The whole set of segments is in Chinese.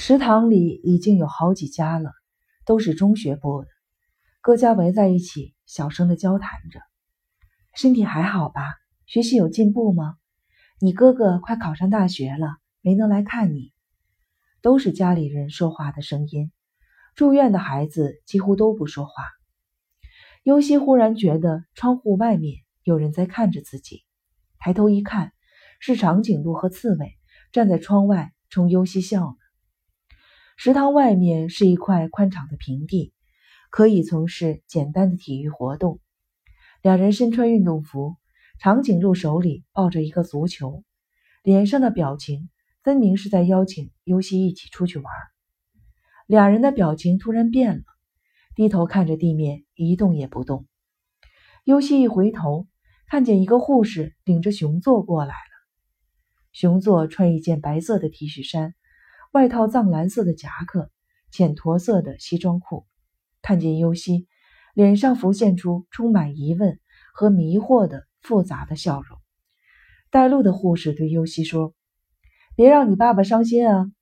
食堂里已经有好几家了，都是中学部的，各家围在一起，小声的交谈着。身体还好吧？学习有进步吗？你哥哥快考上大学了，没能来看你。都是家里人说话的声音。住院的孩子几乎都不说话。尤西忽然觉得窗户外面有人在看着自己，抬头一看，是长颈鹿和刺猬站在窗外冲尤西笑呢。食堂外面是一块宽敞的平地，可以从事简单的体育活动。两人身穿运动服，长颈鹿手里抱着一个足球，脸上的表情分明是在邀请尤西一起出去玩。两人的表情突然变了，低头看着地面，一动也不动。尤西一回头，看见一个护士领着熊座过来了。熊座穿一件白色的 T 恤衫。外套藏蓝色的夹克，浅驼色的西装裤。看见尤西，脸上浮现出充满疑问和迷惑的复杂的笑容。带路的护士对尤西说：“别让你爸爸伤心啊。”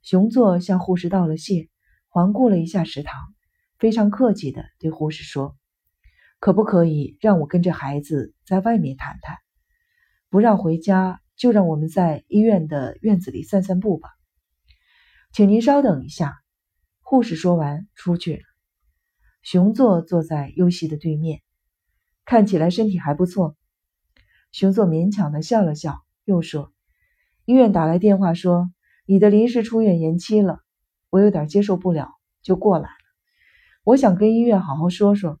熊座向护士道了谢，环顾了一下食堂，非常客气地对护士说：“可不可以让我跟着孩子在外面谈谈？不让回家，就让我们在医院的院子里散散步吧。”请您稍等一下。护士说完，出去了。熊座坐在优西的对面，看起来身体还不错。熊座勉强的笑了笑，又说：“医院打来电话说你的临时出院延期了，我有点接受不了，就过来了。我想跟医院好好说说，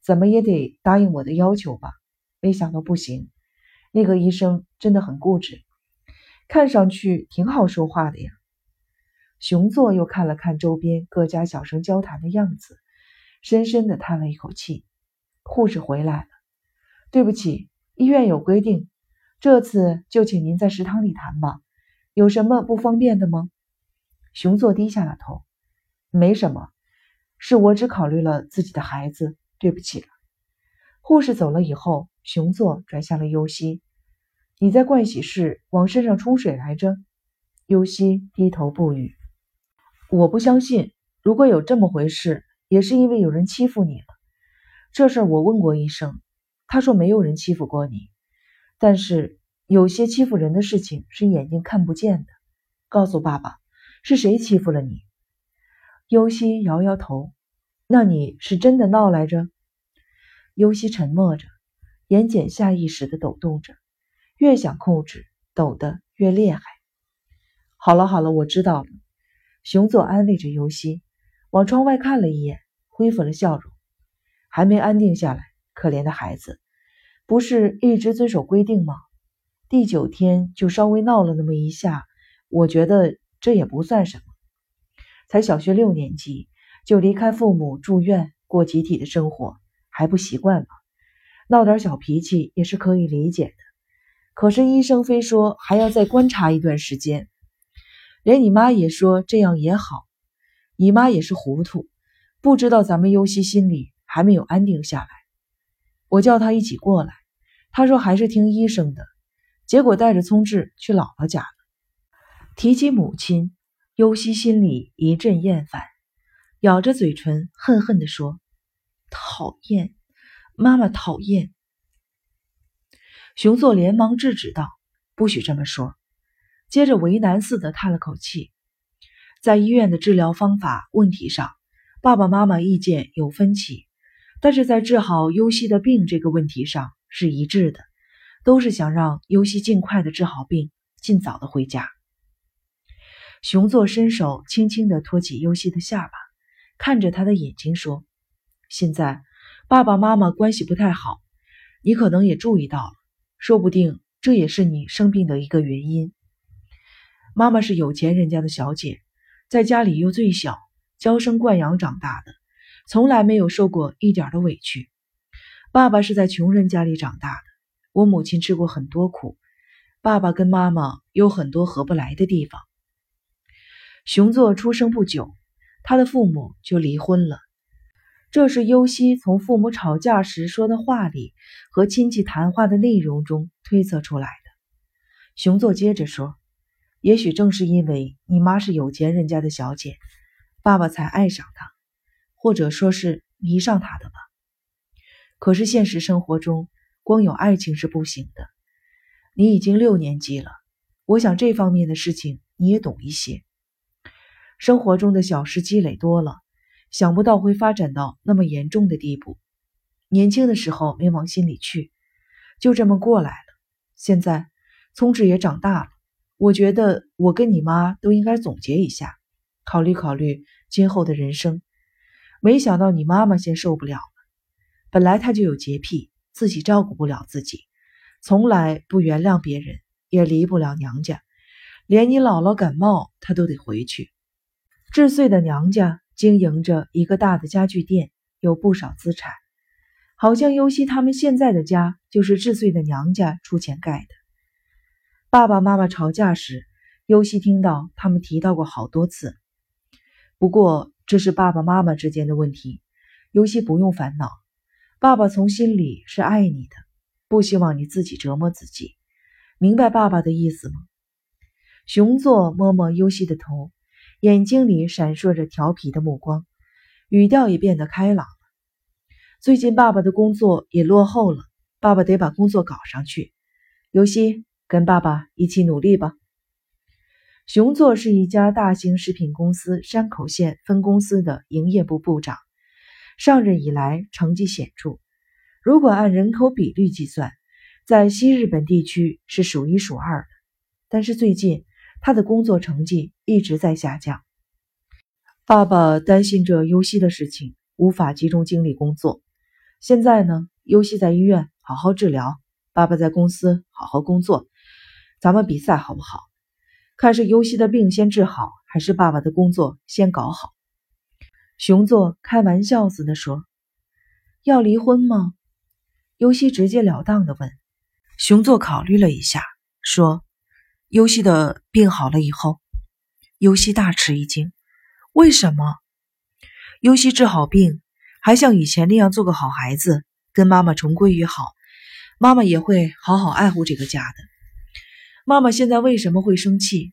怎么也得答应我的要求吧。没想到不行，那个医生真的很固执，看上去挺好说话的呀。”熊座又看了看周边各家小声交谈的样子，深深的叹了一口气。护士回来了，对不起，医院有规定，这次就请您在食堂里谈吧。有什么不方便的吗？熊座低下了头，没什么，是我只考虑了自己的孩子，对不起了。护士走了以后，熊座转向了尤西：“你在盥洗室往身上冲水来着？”尤西低头不语。我不相信，如果有这么回事，也是因为有人欺负你了。这事儿我问过医生，他说没有人欺负过你，但是有些欺负人的事情是眼睛看不见的。告诉爸爸，是谁欺负了你？尤西摇摇头。那你是真的闹来着？尤西沉默着，眼睑下意识的抖动着，越想控制，抖得越厉害。好了好了，我知道了。熊座安慰着尤西，往窗外看了一眼，恢复了笑容。还没安定下来，可怜的孩子，不是一直遵守规定吗？第九天就稍微闹了那么一下，我觉得这也不算什么。才小学六年级就离开父母住院过集体的生活，还不习惯吗？闹点小脾气也是可以理解的。可是医生非说还要再观察一段时间。连你妈也说这样也好，你妈也是糊涂，不知道咱们尤西心里还没有安定下来。我叫她一起过来，她说还是听医生的，结果带着聪智去姥姥家了。提起母亲，尤西心里一阵厌烦，咬着嘴唇恨恨地说：“讨厌，妈妈讨厌。”熊座连忙制止道：“不许这么说。”接着为难似的叹了口气，在医院的治疗方法问题上，爸爸妈妈意见有分歧，但是在治好优西的病这个问题上是一致的，都是想让优西尽快的治好病，尽早的回家。熊座伸手轻轻的托起优西的下巴，看着他的眼睛说：“现在爸爸妈妈关系不太好，你可能也注意到了，说不定这也是你生病的一个原因。”妈妈是有钱人家的小姐，在家里又最小，娇生惯养长大的，从来没有受过一点的委屈。爸爸是在穷人家里长大的，我母亲吃过很多苦，爸爸跟妈妈有很多合不来的地方。熊座出生不久，他的父母就离婚了，这是尤西从父母吵架时说的话里和亲戚谈话的内容中推测出来的。熊座接着说。也许正是因为你妈是有钱人家的小姐，爸爸才爱上她，或者说是迷上她的吧。可是现实生活中，光有爱情是不行的。你已经六年级了，我想这方面的事情你也懂一些。生活中的小事积累多了，想不到会发展到那么严重的地步。年轻的时候没往心里去，就这么过来了。现在聪智也长大了。我觉得我跟你妈都应该总结一下，考虑考虑今后的人生。没想到你妈妈先受不了了。本来她就有洁癖，自己照顾不了自己，从来不原谅别人，也离不了娘家。连你姥姥感冒，她都得回去。智穗的娘家经营着一个大的家具店，有不少资产。好像尤西他们现在的家就是智穗的娘家出钱盖的。爸爸妈妈吵架时，尤西听到他们提到过好多次。不过这是爸爸妈妈之间的问题，尤西不用烦恼。爸爸从心里是爱你的，不希望你自己折磨自己。明白爸爸的意思吗？熊座摸摸尤西的头，眼睛里闪烁着调皮的目光，语调也变得开朗了。最近爸爸的工作也落后了，爸爸得把工作搞上去。尤西。跟爸爸一起努力吧。熊座是一家大型食品公司山口县分公司的营业部部长，上任以来成绩显著。如果按人口比率计算，在西日本地区是数一数二的。但是最近他的工作成绩一直在下降。爸爸担心着优西的事情，无法集中精力工作。现在呢，优西在医院好好治疗，爸爸在公司好好工作。咱们比赛好不好？看是尤西的病先治好，还是爸爸的工作先搞好？熊座开玩笑似的说：“要离婚吗？”尤西直截了当的问。熊座考虑了一下，说：“尤西的病好了以后。”尤西大吃一惊：“为什么？”尤西治好病，还像以前那样做个好孩子，跟妈妈重归于好，妈妈也会好好爱护这个家的。妈妈现在为什么会生气？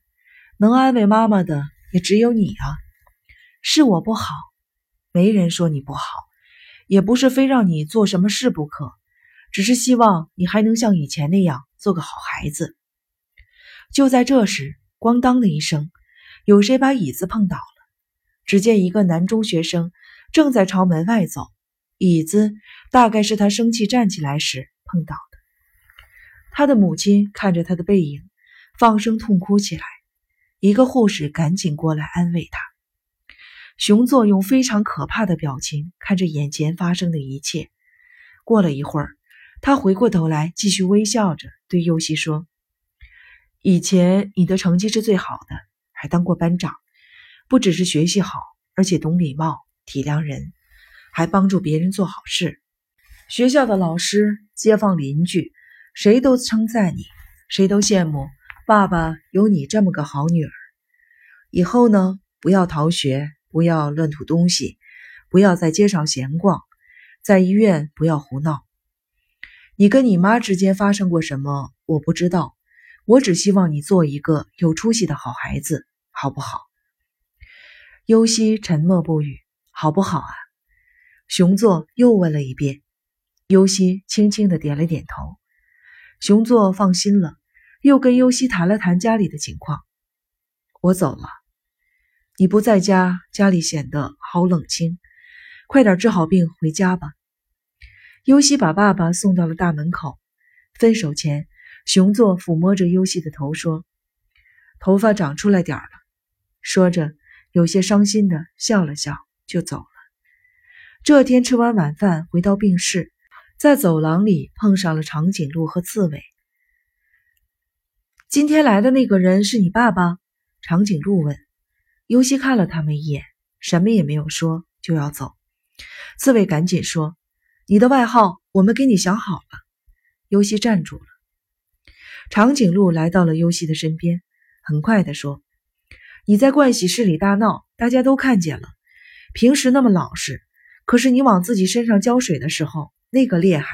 能安慰妈妈的也只有你啊！是我不好，没人说你不好，也不是非让你做什么事不可，只是希望你还能像以前那样做个好孩子。就在这时，咣当的一声，有谁把椅子碰倒了？只见一个男中学生正在朝门外走，椅子大概是他生气站起来时碰倒。他的母亲看着他的背影，放声痛哭起来。一个护士赶紧过来安慰他。熊座用非常可怕的表情看着眼前发生的一切。过了一会儿，他回过头来，继续微笑着对尤西说：“以前你的成绩是最好的，还当过班长，不只是学习好，而且懂礼貌、体谅人，还帮助别人做好事。学校的老师、街坊邻居。”谁都称赞你，谁都羡慕爸爸有你这么个好女儿。以后呢，不要逃学，不要乱吐东西，不要在街上闲逛，在医院不要胡闹。你跟你妈之间发生过什么？我不知道，我只希望你做一个有出息的好孩子，好不好？尤西沉默不语，好不好啊？熊座又问了一遍，尤西轻轻的点了点头。熊座放心了，又跟尤西谈了谈家里的情况。我走了，你不在家，家里显得好冷清。快点治好病，回家吧。尤西把爸爸送到了大门口。分手前，熊座抚摸着尤西的头说：“头发长出来点了。”说着，有些伤心的笑了笑，就走了。这天吃完晚饭，回到病室。在走廊里碰上了长颈鹿和刺猬。今天来的那个人是你爸爸？长颈鹿问。尤西看了他们一眼，什么也没有说，就要走。刺猬赶紧说：“你的外号我们给你想好了。”尤西站住了。长颈鹿来到了尤西的身边，很快的说：“你在盥洗室里大闹，大家都看见了。平时那么老实，可是你往自己身上浇水的时候。”那个厉害，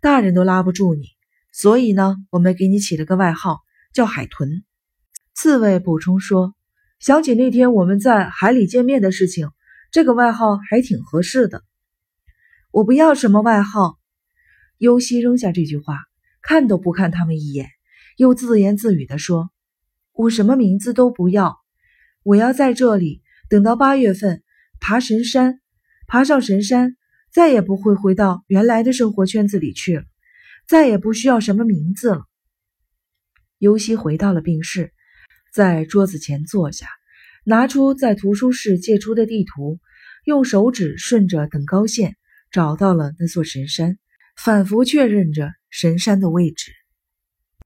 大人都拉不住你，所以呢，我们给你起了个外号，叫海豚。刺猬补充说：“想起那天我们在海里见面的事情，这个外号还挺合适的。”我不要什么外号。尤西扔下这句话，看都不看他们一眼，又自言自语地说：“我什么名字都不要，我要在这里等到八月份爬神山，爬上神山，再也不会回到原来的生活圈子里去了，再也不需要什么名字了。”尤西回到了病室。在桌子前坐下，拿出在图书室借出的地图，用手指顺着等高线找到了那座神山，反复确认着神山的位置。